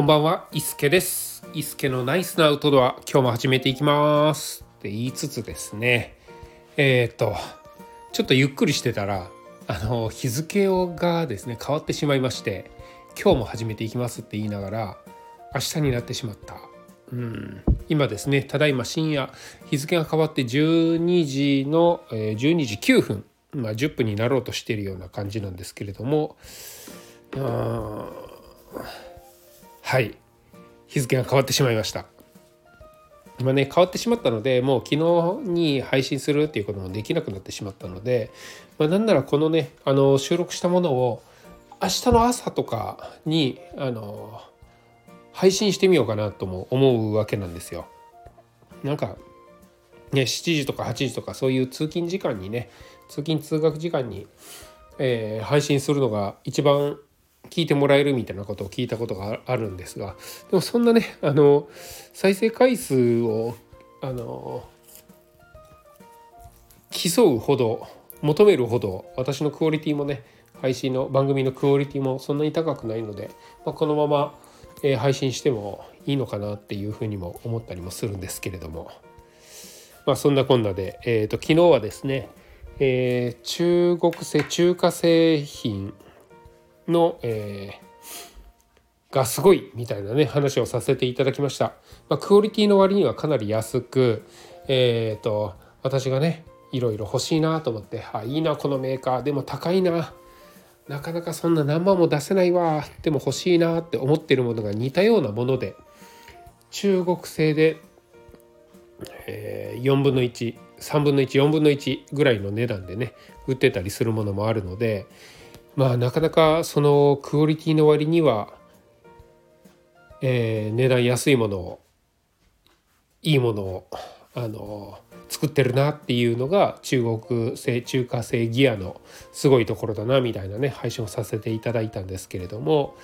こんばんは、伊助です。伊助のナイスなアウトドア、今日も始めていきます。って言いつつですね、えっ、と、ちょっとゆっくりしてたら、あの、日付がですね、変わってしまいまして、今日も始めていきますって言いながら、明日になってしまった。うん、今ですね、ただいま深夜、日付が変わって12時の、えー12時9分、まあ、10分になろうとしているような感じなんですけれども、うんはい日付が変わってしまいました今ね変わってしまったのでもう昨日に配信するっていうこともできなくなってしまったので、まあ、なんならこのねあの収録したものを明日の朝とかにあの配信してみようかなとも思うわけなんですよ。なんかね7時とか8時とかそういう通勤時間にね通勤通学時間に、えー配信するのが一番聞いてもらえるみたいなことを聞いたことがあるんですがでもそんなねあの再生回数をあの競うほど求めるほど私のクオリティもね配信の番組のクオリティもそんなに高くないので、まあ、このまま、え配信してもいいのかなっていうふうにも思ったりもするんですけれども、まあ、そんなこんなで、えー、と昨日はですね、えー中国製中華製品の、えーがすごいみたいなね話をさせていただきました、まあ、クオリティの割にはかなり安くえっ、と私がねいろいろ欲しいなと思ってあいいなこのメーカー。でも高いな。なかなかそんな何万も出せないわ。でも欲しいなって思ってるものが似たようなもので中国製で、えー4分の13分の14分の1ぐらいの値段でね売ってたりするものもあるのでまあなかなかそのクオリティの割には、えー値段安いものをいいものをあの作ってるなっていうのが中国製中華製ギアのすごいところだなみたいなね配信をさせていただいたんですけれども、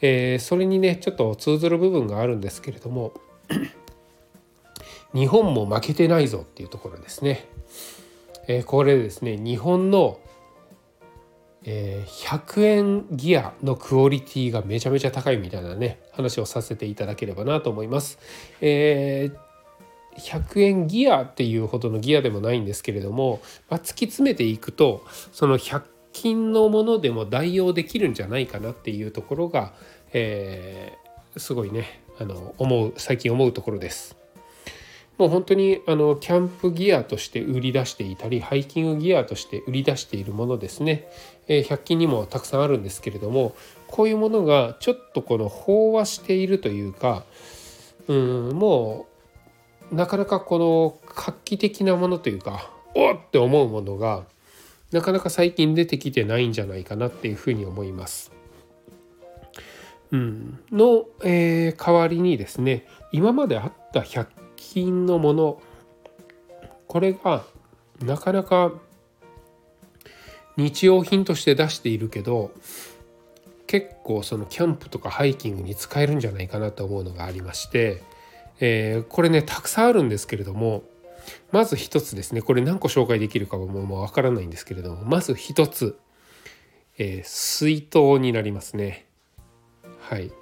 えーそれにねちょっと通ずる部分があるんですけれども日本も負けてないぞっていうところですね。えーこれですね日本のえー100円ギアのクオリティがめちゃめちゃ高いみたいなね話をさせていただければなと思います。えー100円ギアっていうほどのギアでもないんですけれども、まあ、突き詰めていくとその100均のものでも代用できるんじゃないかなっていうところが、えーすごいねあの思う最近思うところです。もう本当にあのキャンプギアとして売り出していたりハイキングギアとして売り出しているものですね、え100均にもたくさんあるんですけれどもこういうものがちょっとこの飽和しているというかうんもうなかなかこの画期的なものというかおっって思うものがなかなか最近出てきてないんじゃないかなっていうふうに思います。うん、の、えー代わりにですね今まであった100均のもの。これがなかなか日用品として出しているけど結構そのキャンプとかハイキングに使えるんじゃないかなと思うのがありまして、えーこれねたくさんあるんですけれどもまず一つですね。これ何個紹介できるかはももうわからないんですけれどもまず一つ、えー水筒になりますね。はい、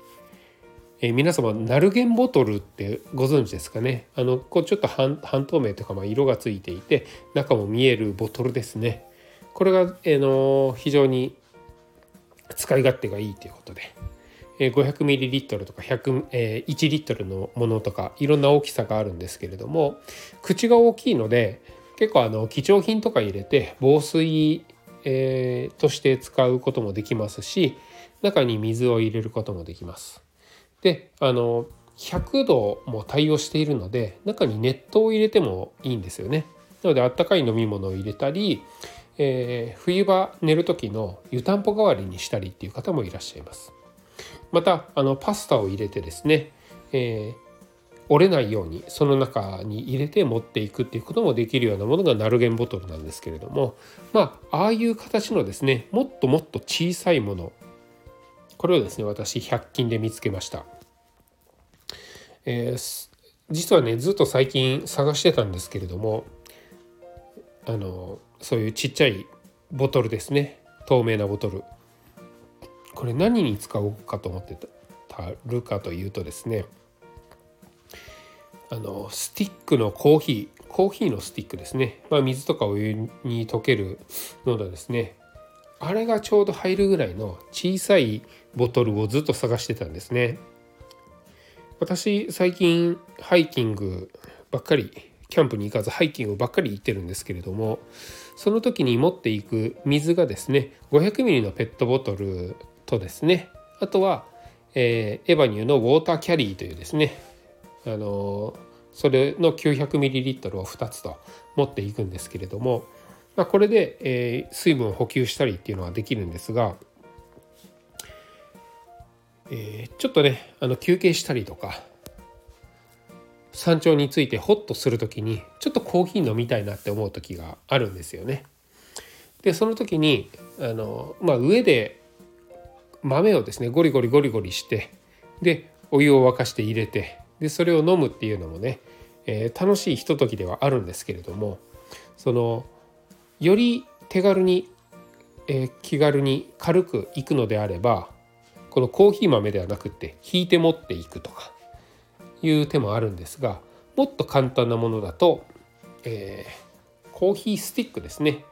えー皆様ナルゲンボトルってご存知ですかね？あのこうちょっと半透明とかまあ色がついていて中も見えるボトルですねこれが、えーの非常に使い勝手がいいということで、えー 500ml とか100、えー1リットルのものとかいろんな大きさがあるんですけれども口が大きいので結構あの貴重品とか入れて防水、えーとして使うこともできますし中に水を入れることもできます。であの100度も対応しているので中に熱湯を入れてもいいんですよね。なのであったかい飲み物を入れたり、えー冬場寝る時の湯たんぽ代わりにしたりっていう方もいらっしゃいます。またあのパスタを入れてですね、えー折れないようにその中に入れて持っていくっていうこともできるようなものがナルゲンボトルなんですけれどもまあああいう形のですねもっともっと小さいものこれをですね私100均で見つけました。えー実はねずっと最近探してたんですけれどもあのそういうちっちゃいボトルですね。透明なボトル。これ何に使おうかと思ってたるかというとですねあのスティックのコーヒーコーヒーのスティックですね、まあ、水とかお湯に溶けるのでですね。あれがちょうど入るぐらいの小さいボトルをずっと探してたんですね。私最近ハイキングばっかりキャンプに行かずハイキングばっかり行ってるんですけれどもその時に持っていく水がですね 500ml のペットボトルとですねあとは、えー、エバニューのウォーターキャリーというですねあのそれの 900ml を2つと持っていくんですけれども、まあ、これで、えー、水分を補給したりっていうのはできるんですが、えー、ちょっとねあの休憩したりとか山頂についてホッとする時にちょっとコーヒー飲みたいなって思う時があるんですよね。でその時にあの、まあ、上で豆をですねゴリゴリゴリゴリしてでお湯を沸かして入れてでそれを飲むっていうのもね、えー、楽しいひとときではあるんですけれどもそのより手軽に、えー、気軽に軽くいくのであればこのコーヒー豆ではなくて引いて持っていくとかいう手もあるんですがもっと簡単なものだと、えー、コーヒースティックですね。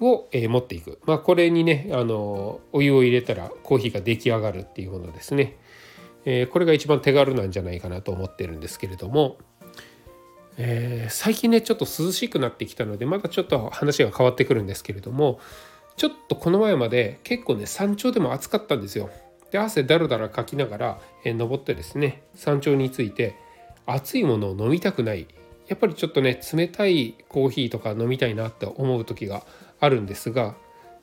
を、えー、持っていく、まあ、これにねあのお湯を入れたらコーヒーが出来上がるっていうものですね、えー、これが一番手軽なんじゃないかなと思ってるんですけれども、えー、最近ねちょっと涼しくなってきたのでまだちょっと話が変わってくるんですけれどもちょっとこの前まで結構ね山頂でも暑かったんですよ。で汗だらだらかきながら、え登ってですね山頂について熱いものを飲みたくないやっぱりちょっとね冷たいコーヒーとか飲みたいなって思う時があるんですが、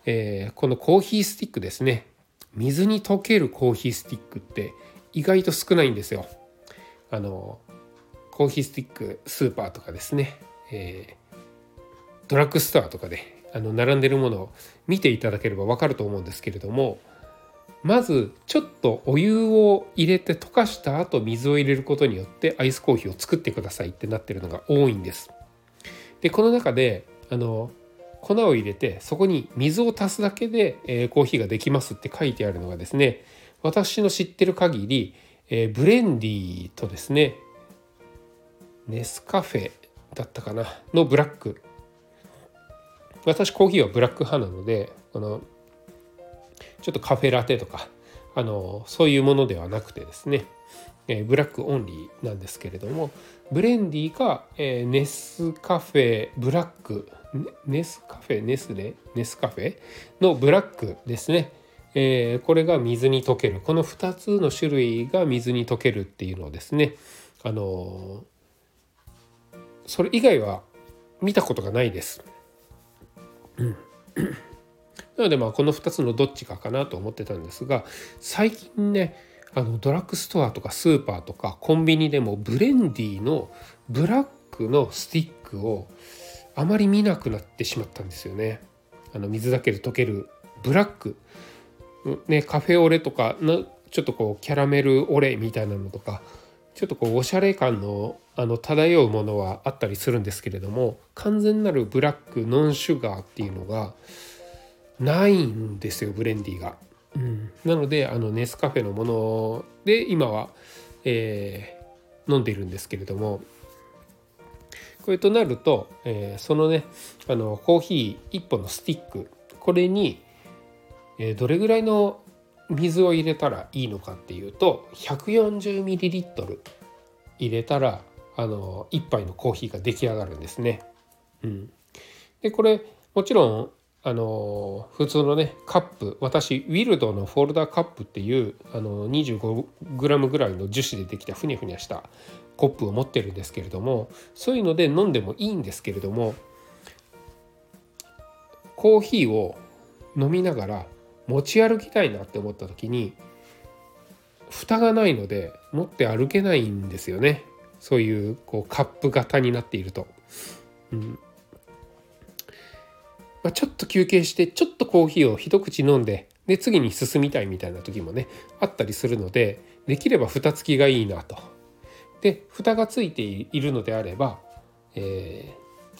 えー、このコーヒースティックですね水に溶けるコーヒースティックって意外と少ないんですよ。あのコーヒースティックスーパーとかですね、えー、ドラッグストアとかであの並んでるものを見ていただければ分かると思うんですけれどもまずちょっとお湯を入れて溶かした後水を入れることによってアイスコーヒーを作ってくださいってなってるのが多いんです。でこの中であの粉を入れてそこに水を足すだけで、えー、コーヒーができますって書いてあるのがですね私の知ってる限り、えー、ブレンディーとですねネスカフェだったかなのブラック私コーヒーはブラック派なのでこのちょっとカフェラテとかあのそういうものではなくてですね、えー、ブラックオンリーなんですけれどもブレンディーか、えー、ネスカフェブラックネスカフェ？ネスレネスカフェ？のブラックですね、えー、これが水に溶ける。この2つの種類が水に溶けるっていうのをですねあのそれ以外は見たことがないです。なのでまあこの2つのどっちかかなと思ってたんですが最近ねあのドラッグストアとかスーパーとかコンビニでもブレンディのブラックのスティックをあまり見なくなってしまったんですよね。あの水だけで溶けるブラック、ね、カフェオレとかのちょっとこうキャラメルオレみたいなのとかちょっとこうおしゃれ感のあの漂うものはあったりするんですけれども完全なるブラックノンシュガーっていうのがないんですよブレンディが。うん、なのであのネスカフェのもので今は、えー、飲んでいるんですけれどもこれとなると、えー、そのねあのコーヒー1本のスティックこれに、えー、どれぐらいの水を入れたらいいのかっていうと 140ml 入れたらあの1杯のコーヒーが出来上がるんですね。うん、でこれもちろんあの普通のねカップ私ウィルドのフォルダーカップっていうあの 25g ぐらいの樹脂でできたふにゃふにゃしたコップを持ってるんですけれどもそういうので飲んでもいいんですけれどもコーヒーを飲みながら持ち歩きたいなって思った時に蓋がないので持って歩けないんですよねそういうこうカップ型になっていると。うんまあ、ちょっと休憩してちょっとコーヒーを一口飲んでで次に進みたいみたいな時もねあったりするのでできれば蓋付きがいいなと。で蓋がついているのであれば、え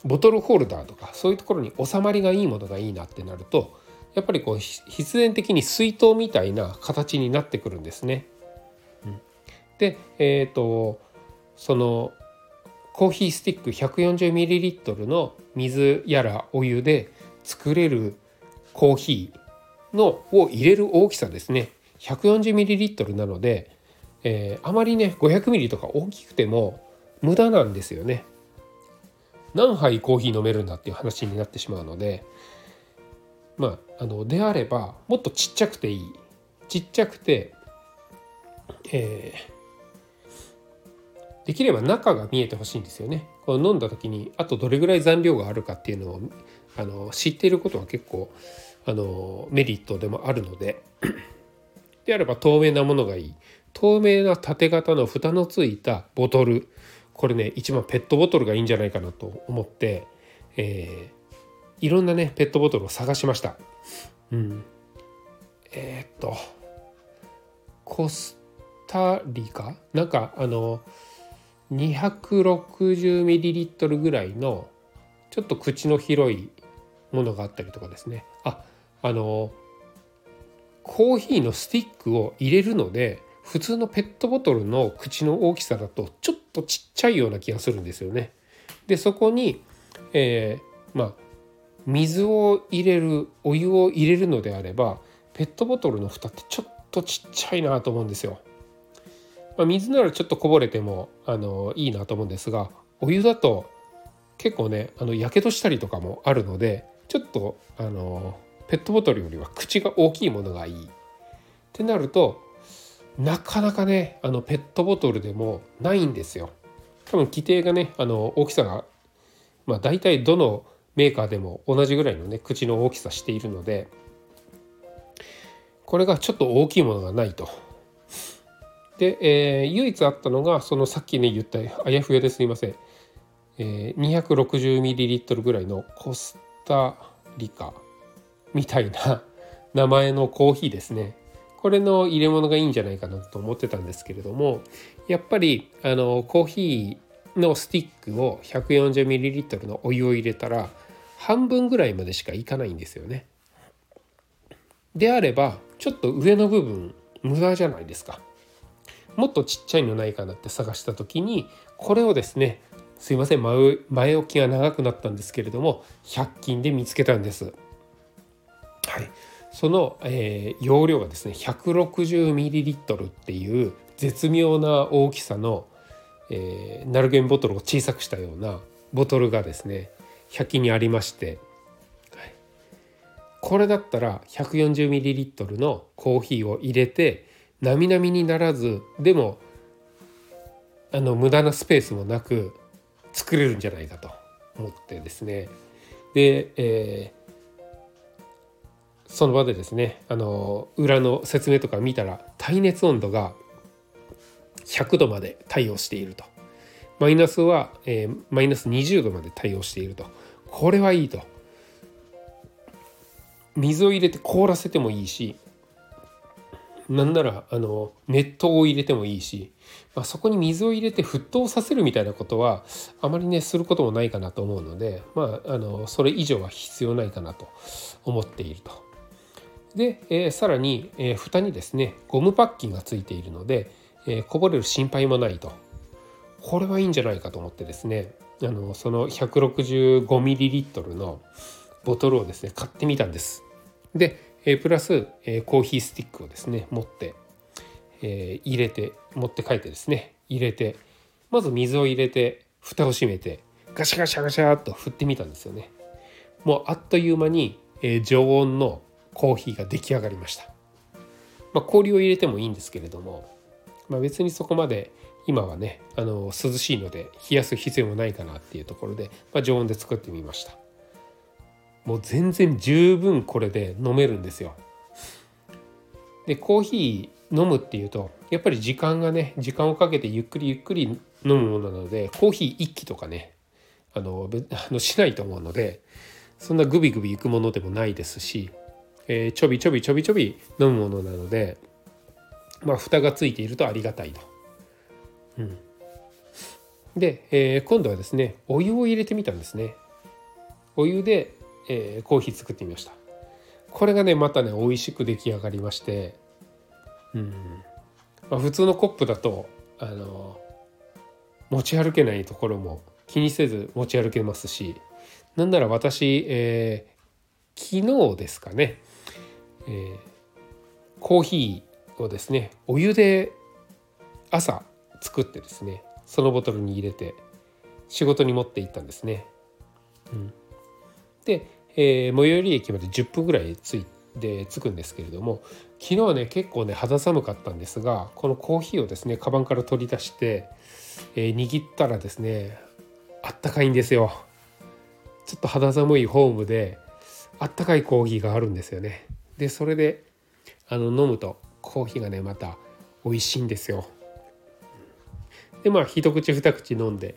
ー、ボトルホルダーとかそういうところに収まりがいいものがいいなってなるとやっぱりこう必然的に水筒みたいな形になってくるんですね。うん、でえっ、ー、とそのコーヒースティック 140ml の水やらお湯で作れるコーヒーのを入れる大きさですね 140ml なので、えー、あまりね 500ml とか大きくても無駄なんですよね。何杯コーヒー飲めるんだっていう話になってしまうのでまああのであればもっとちっちゃくていい。ちっちゃくて、えー、できれば中が見えてほしいんですよね。この飲んだ時にあとどれぐらい残量があるかっていうのをあの知っていることは結構あのメリットでもあるので。であれば透明なものがいい。透明な縦型の蓋のついたボトル。これね一番ペットボトルがいいんじゃないかなと思って、えー、いろんなねペットボトルを探しました。うん、えー、っとコスタリカ？なんかあの 260ml ぐらいのちょっと口の広いものがあったりとかですねああのコーヒーのスティックを入れるので普通のペットボトルの口の大きさだとちょっとちっちゃいような気がするんですよね。でそこに、えー、まあ水を入れるお湯を入れるのであればペットボトルの蓋ってちょっとちっちゃいなと思うんですよ。まあ、水ならちょっとこぼれてもあのいいなと思うんですがお湯だと結構ねやけどしたりとかもあるのでちょっとあのペットボトルよりは口が大きいものがいい。ってなるとなかなかねあのペットボトルでもないんですよ。多分規定がねあの大きさがまあ大体どのメーカーでも同じぐらいのね口の大きさしているのでこれがちょっと大きいものがないと。で、えー、唯一あったのがそのさっきね言ったあやふやですいません、えー、260ml ぐらいのコスタリカみたいな名前のコーヒーですね。これの入れ物がいいんじゃないかなと思ってたんですけれどもやっぱりあのコーヒーのスティックを 140ml のお湯を入れたら半分ぐらいまでしかいかないんですよね。であればちょっと上の部分無駄じゃないですか。もっとちっちゃいのないかなって探した時にこれをですねすいません前前置きが長くなったんですけれども100均で見つけたんです。はい、その、えー、容量がですね 160ml っていう絶妙な大きさの、えー、ナルゲンボトルを小さくしたようなボトルがですね100均にありまして、はい、これだったら 140ml のコーヒーを入れてなみなみにならずでもあの無駄なスペースもなく作れるんじゃないかと思ってですね。で、えー、その場でですねあの裏の説明とか見たら耐熱温度が100度まで対応していると。マイナスは、えー、マイナス20度まで対応していると。これはいいと。水を入れて凍らせてもいいしなんならあの熱湯を入れてもいいし、まあ、そこに水を入れて沸騰させるみたいなことはあまりねすることもないかなと思うので、まあ、あのそれ以上は必要ないかなと思っていると。で、えー、さらに、えー、蓋にですねゴムパッキンがついているので、えー、こぼれる心配もないと。これはいいんじゃないかと思ってですねあのその 165ml のボトルをですね買ってみたんです。でえプラス、えコーヒースティックをですね持って、え入れて持って帰ってですね入れてまず水を入れて蓋を閉めてガシャガシャガシャっと振ってみたんですよねもうあっという間に、え常温のコーヒーが出来上がりました、まあ、氷を入れてもいいんですけれども、まあ、別にそこまで今はねあの涼しいので冷やす必要もないかなっていうところで、まあ、常温で作ってみましたもう全然十分これで飲めるんですよ。でコーヒー飲むっていうとやっぱり時間がね時間をかけてゆっくりゆっくり飲むものなのでコーヒー一気とかねあの あのしないと思うのでそんなグビグビいくものでもないですし、えー、ちょびちょびちょびちょび飲むものなのでまあ蓋がついているとありがたいと。うん、で、えー、今度はですねお湯を入れてみたんですね。お湯でえー、コーヒー作ってみました。これがねまたね美味しく出来上がりまして。うん。まあ、普通のコップだとあの持ち歩けないところも気にせず持ち歩けますし。なんなら私、えー、昨日ですかね、えー、コーヒーをですねお湯で朝作ってですねそのボトルに入れて仕事に持って行ったんですね。うん、で、えー、最寄り駅まで10分ぐらい着いで着くんですけれども昨日はね結構ね肌寒かったんですがこのコーヒーをですねカバンから取り出して、えー、握ったらですねあったかいんですよ。ちょっと肌寒いホームであったかいコーヒーがあるんですよね。でそれであの飲むとコーヒーがねまた美味しいんですよ。でまあ一口二口飲んで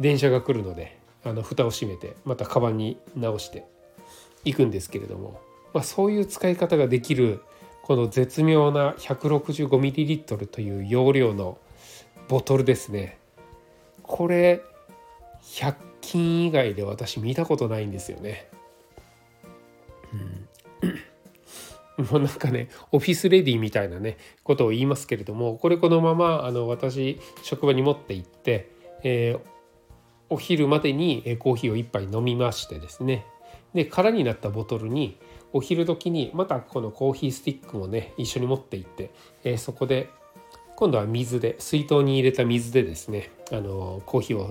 電車が来るのであの蓋を閉めてまたカバンに直していくんですけれどもまあ、そういう使い方ができるこの絶妙な 165ml という容量のボトルですねこれ100均以外で私見たことないんですよね。もうなんかねオフィスレディみたいなねことを言いますけれどもこれこのままあの私職場に持って行って、えー、お昼までにコーヒーを1杯飲みましてですね。で空になったボトルにお昼時にまたこのコーヒースティックもね一緒に持って行って、えー、そこで今度は水で水筒に入れた水でですねあのコーヒーを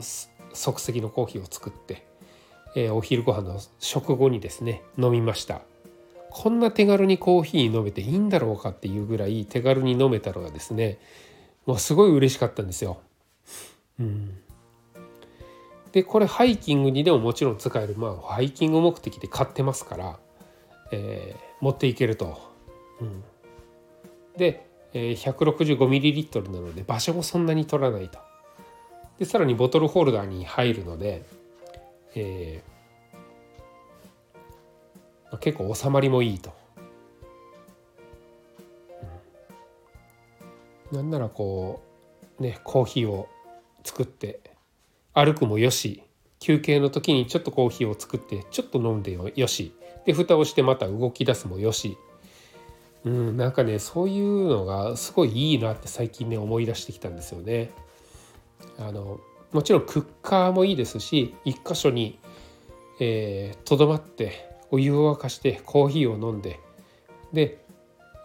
即席のコーヒーを作って、えー、お昼ご飯の食後にですね飲みました。こんな手軽にコーヒー飲めていいんだろうかっていうぐらい手軽に飲めたのがですねもうすごい嬉しかったんですよ。うん、でこれハイキングにでももちろん使えるまあハイキング目的で買ってますからえー、持っていけると。うん、で、えー、165ml なので場所もそんなに取らないと。でさらにボトルホルダーに入るので、えー、結構収まりもいいと。なんならこうねコーヒーを作って歩くもよし休憩の時にちょっとコーヒーを作ってちょっと飲んでよしで蓋をしてまた動き出すもよしうんなんかねそういうのがすごいいいなって最近ね思い出してきたんですよね。あのもちろんクッカーもいいですし一箇所にとど、えー、まってお湯を沸かしてコーヒーを飲んでで、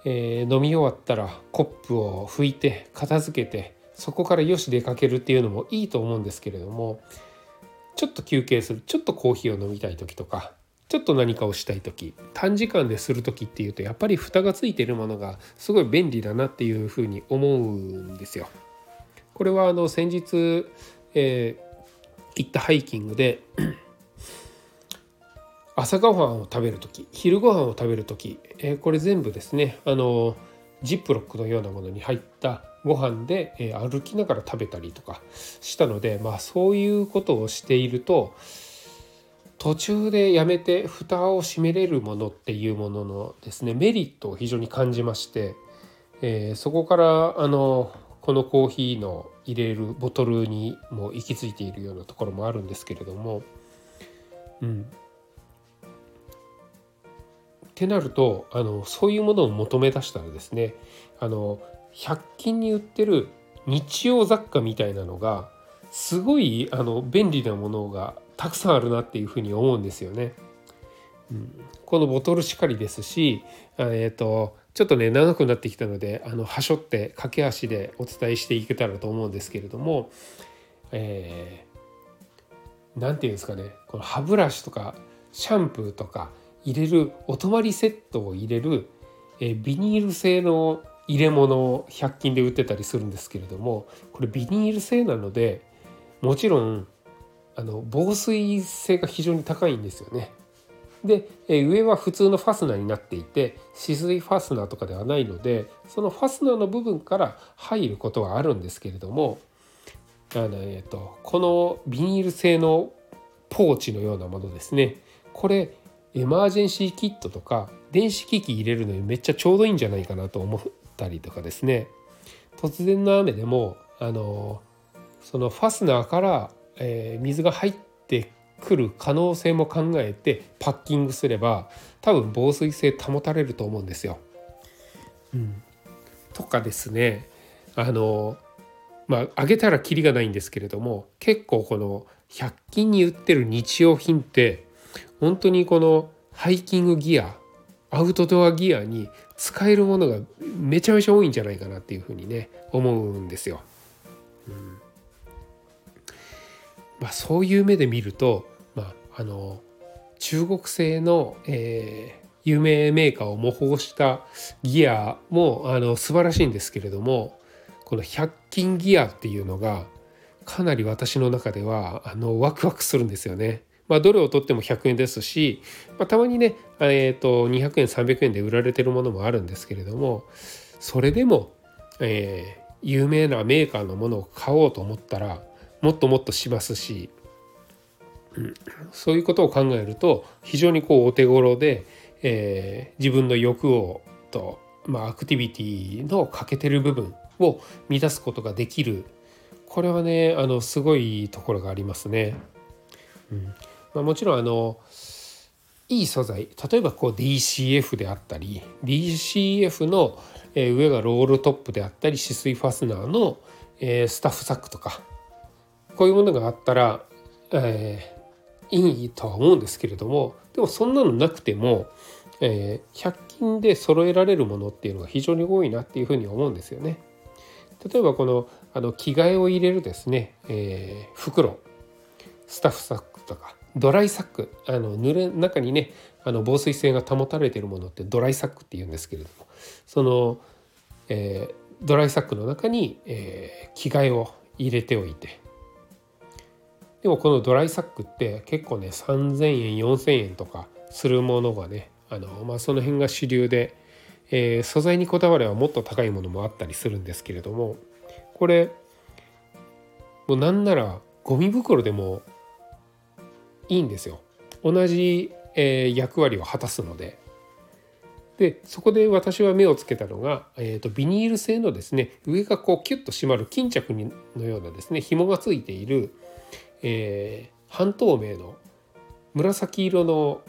えー、飲み終わったらコップを拭いて片付けてそこからよし出かけるっていうのもいいと思うんですけれどもちょっと休憩するちょっとコーヒーを飲みたい時とかちょっと何かをしたい時短時間でする時っていうとやっぱり蓋がついてるものがすごい便利だなっていうふうに思うんですよ。これはあの先日、えー、行ったハイキングで朝ごはんを食べる時昼ごはんを食べる時、えー、これ全部ですねあのジップロックのようなものに入ったご飯で、えー、歩きながら食べたりとかしたのでまあそういうことをしていると途中でやめて蓋を閉めれるものっていうもののですねメリットを非常に感じまして、えー、そこからあのこのコーヒーの入れるボトルにも行き着いているようなところもあるんですけれどもうん。ってなるとあのそういうものを求め出したらですねあの100均に売ってる日用雑貨みたいなのがすごいあの便利なものがたくさんあるなっていうふうに思うんですよね。うん、このボトルしかりですし、えーと、ちょっとね長くなってきたのであのはしょって駆け足でお伝えしていけたらと思うんですけれども何、えー、て言うんですかねこの歯ブラシとかシャンプーとか入れるお泊まりセットを入れる、え、ビニール製の入れ物を100均で売ってたりするんですけれどもこれビニール製なのでもちろんあの防水性が非常に高いんですよね。で、え上は普通のファスナーになっていて止水ファスナーとかではないのでそのファスナーの部分から入ることはあるんですけれどもあの、えーと、このビニール製のポーチのようなものですねこれエマージェンシーキットとか電子機器入れるのにめっちゃちょうどいいんじゃないかなと思ったりとかですね。突然の雨でもあのそのファスナーからえー、水が入って来る可能性も考えてパッキングすれば多分防水性保たれると思うんですよ。うん、とかですね。あのまあ上げたらキリがないんですけれども結構この100均に売ってる日用品って本当にこのハイキングギアアウトドアギアに使えるものがめちゃめちゃ多いんじゃないかなっていうふうにね思うんですよ。うんまあ、そういう目で見ると、まあ、あの中国製の、えー、有名メーカーを模倣したギアもあの素晴らしいんですけれどもこの100均ギアっていうのがかなり私の中ではあのワクワクするんですよね。まあ、どれをとっても100円ですし、まあ、たまにね、えーと、200円300円で売られてるものもあるんですけれどもそれでも、えー、有名なメーカーのものを買おうと思ったらもっともっとしますし、うん、そういうことを考えると非常にこうお手頃で、えー、自分の欲をと、まあ、アクティビティの欠けてる部分を満たすことができるこれはねあのすごいところがありますね。うんまあ、もちろんあのいい素材。例えばこう DCF であったり DCF の上がロールトップであったり止水ファスナーのスタッフサックとかこういうものがあったら、えー、いいとは思うんですけれどもでもそんなのなくても、えー、100均で揃えられるものっていうのが非常に多いなっていうふうに思うんですよね。例えばこのあの着替えを入れるですね、えー、袋。スタッフサックとか。ドライサックあの濡れ中にねあの防水性が保たれているものってドライサックっていうんですけれどもその、えー、ドライサックの中に、えー、着替えを入れておいてでもこのドライサックって結構ね3,000円4,000円とかするものがねあの、まあ、その辺が主流で、えー、素材にこだわればもっと高いものもあったりするんですけれどもこれもうなんならゴミ袋でもいいんですよ同じ、えー、役割を果たすので。でそこで私は目をつけたのが、えーと、ビニール製のですね上がこうキュッと締まる巾着のようなですね紐がついている、えー、半透明の紫色の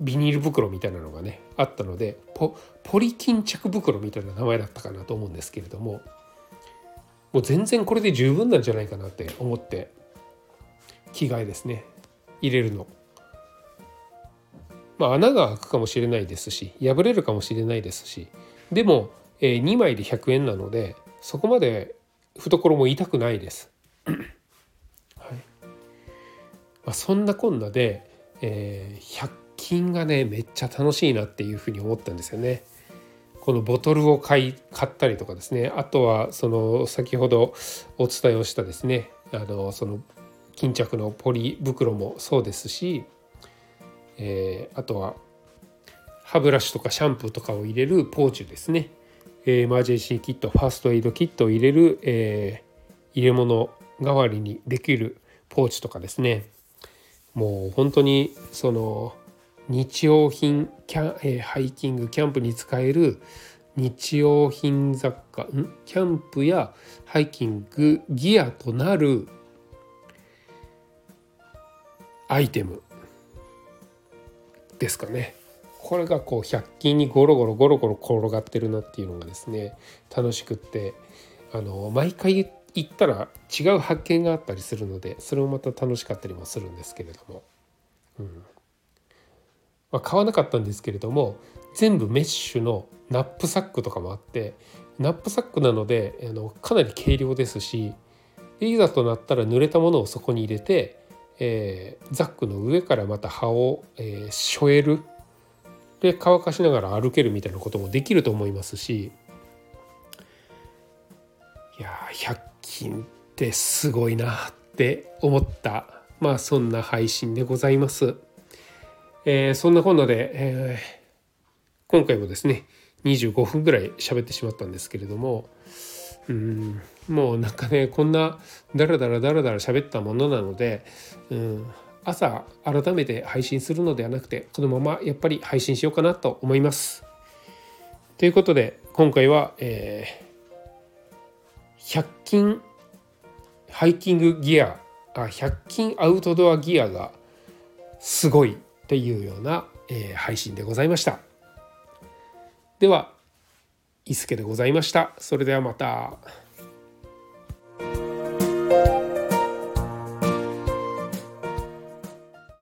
ビニール袋みたいなのがねあったのでポポリ巾着袋みたいな名前だったかなと思うんですけれどももう全然これで十分なんじゃないかなって思って着替えですね入れるの。まあ、穴が開くかもしれないですし破れるかもしれないですしでも、えー、2枚で100円なのでそこまで懐も痛くないです。はいまあ、そんなこんなで、えー、100均がねめっちゃ楽しいなっていうふうに思ったんですよね。このボトルを買い買ったりとかですねあとはその先ほどお伝えをしたですねあのその巾着のポリ袋もそうですし、えー、あとは歯ブラシとかシャンプーとかを入れるポーチですね、えー、エマージェンシーキットファーストエイドキットを入れる、えー、入れ物代わりにできるポーチとかですね。もう本当にその日用品キャ、えー、ハイキングキャンプに使える日用品雑貨ん？キャンプやハイキングギアとなるアイテムですかね。これがこう100均にゴロゴロゴロゴロ転がってるなっていうのがですね楽しくってあの毎回行ったら違う発見があったりするのでそれもまた楽しかったりもするんですけれども、うん。まあ、買わなかったんですけれども全部メッシュのナップサックとかもあってナップサックなのであのかなり軽量ですしいざとなったら濡れたものをそこに入れてえー、ザックの上からまた葉を、えー、しょえる。で乾かしながら歩けるみたいなこともできると思いますし。いや100均ってすごいなって思った。まあそんな配信でございます。えー、そんなこんなで、えー、今回もですね25分ぐらい喋ってしまったんですけれども。うん。もうなんかねこんなダラダラダラダラ喋ったものなので、うん、朝改めて配信するのではなくてこのままやっぱり配信しようかなと思います。ということで今回は、えー、100均ハイキングギアあ100均アウトドアギアがすごいっていうような、えー、配信でございました。では伊助でございましたそれではまた。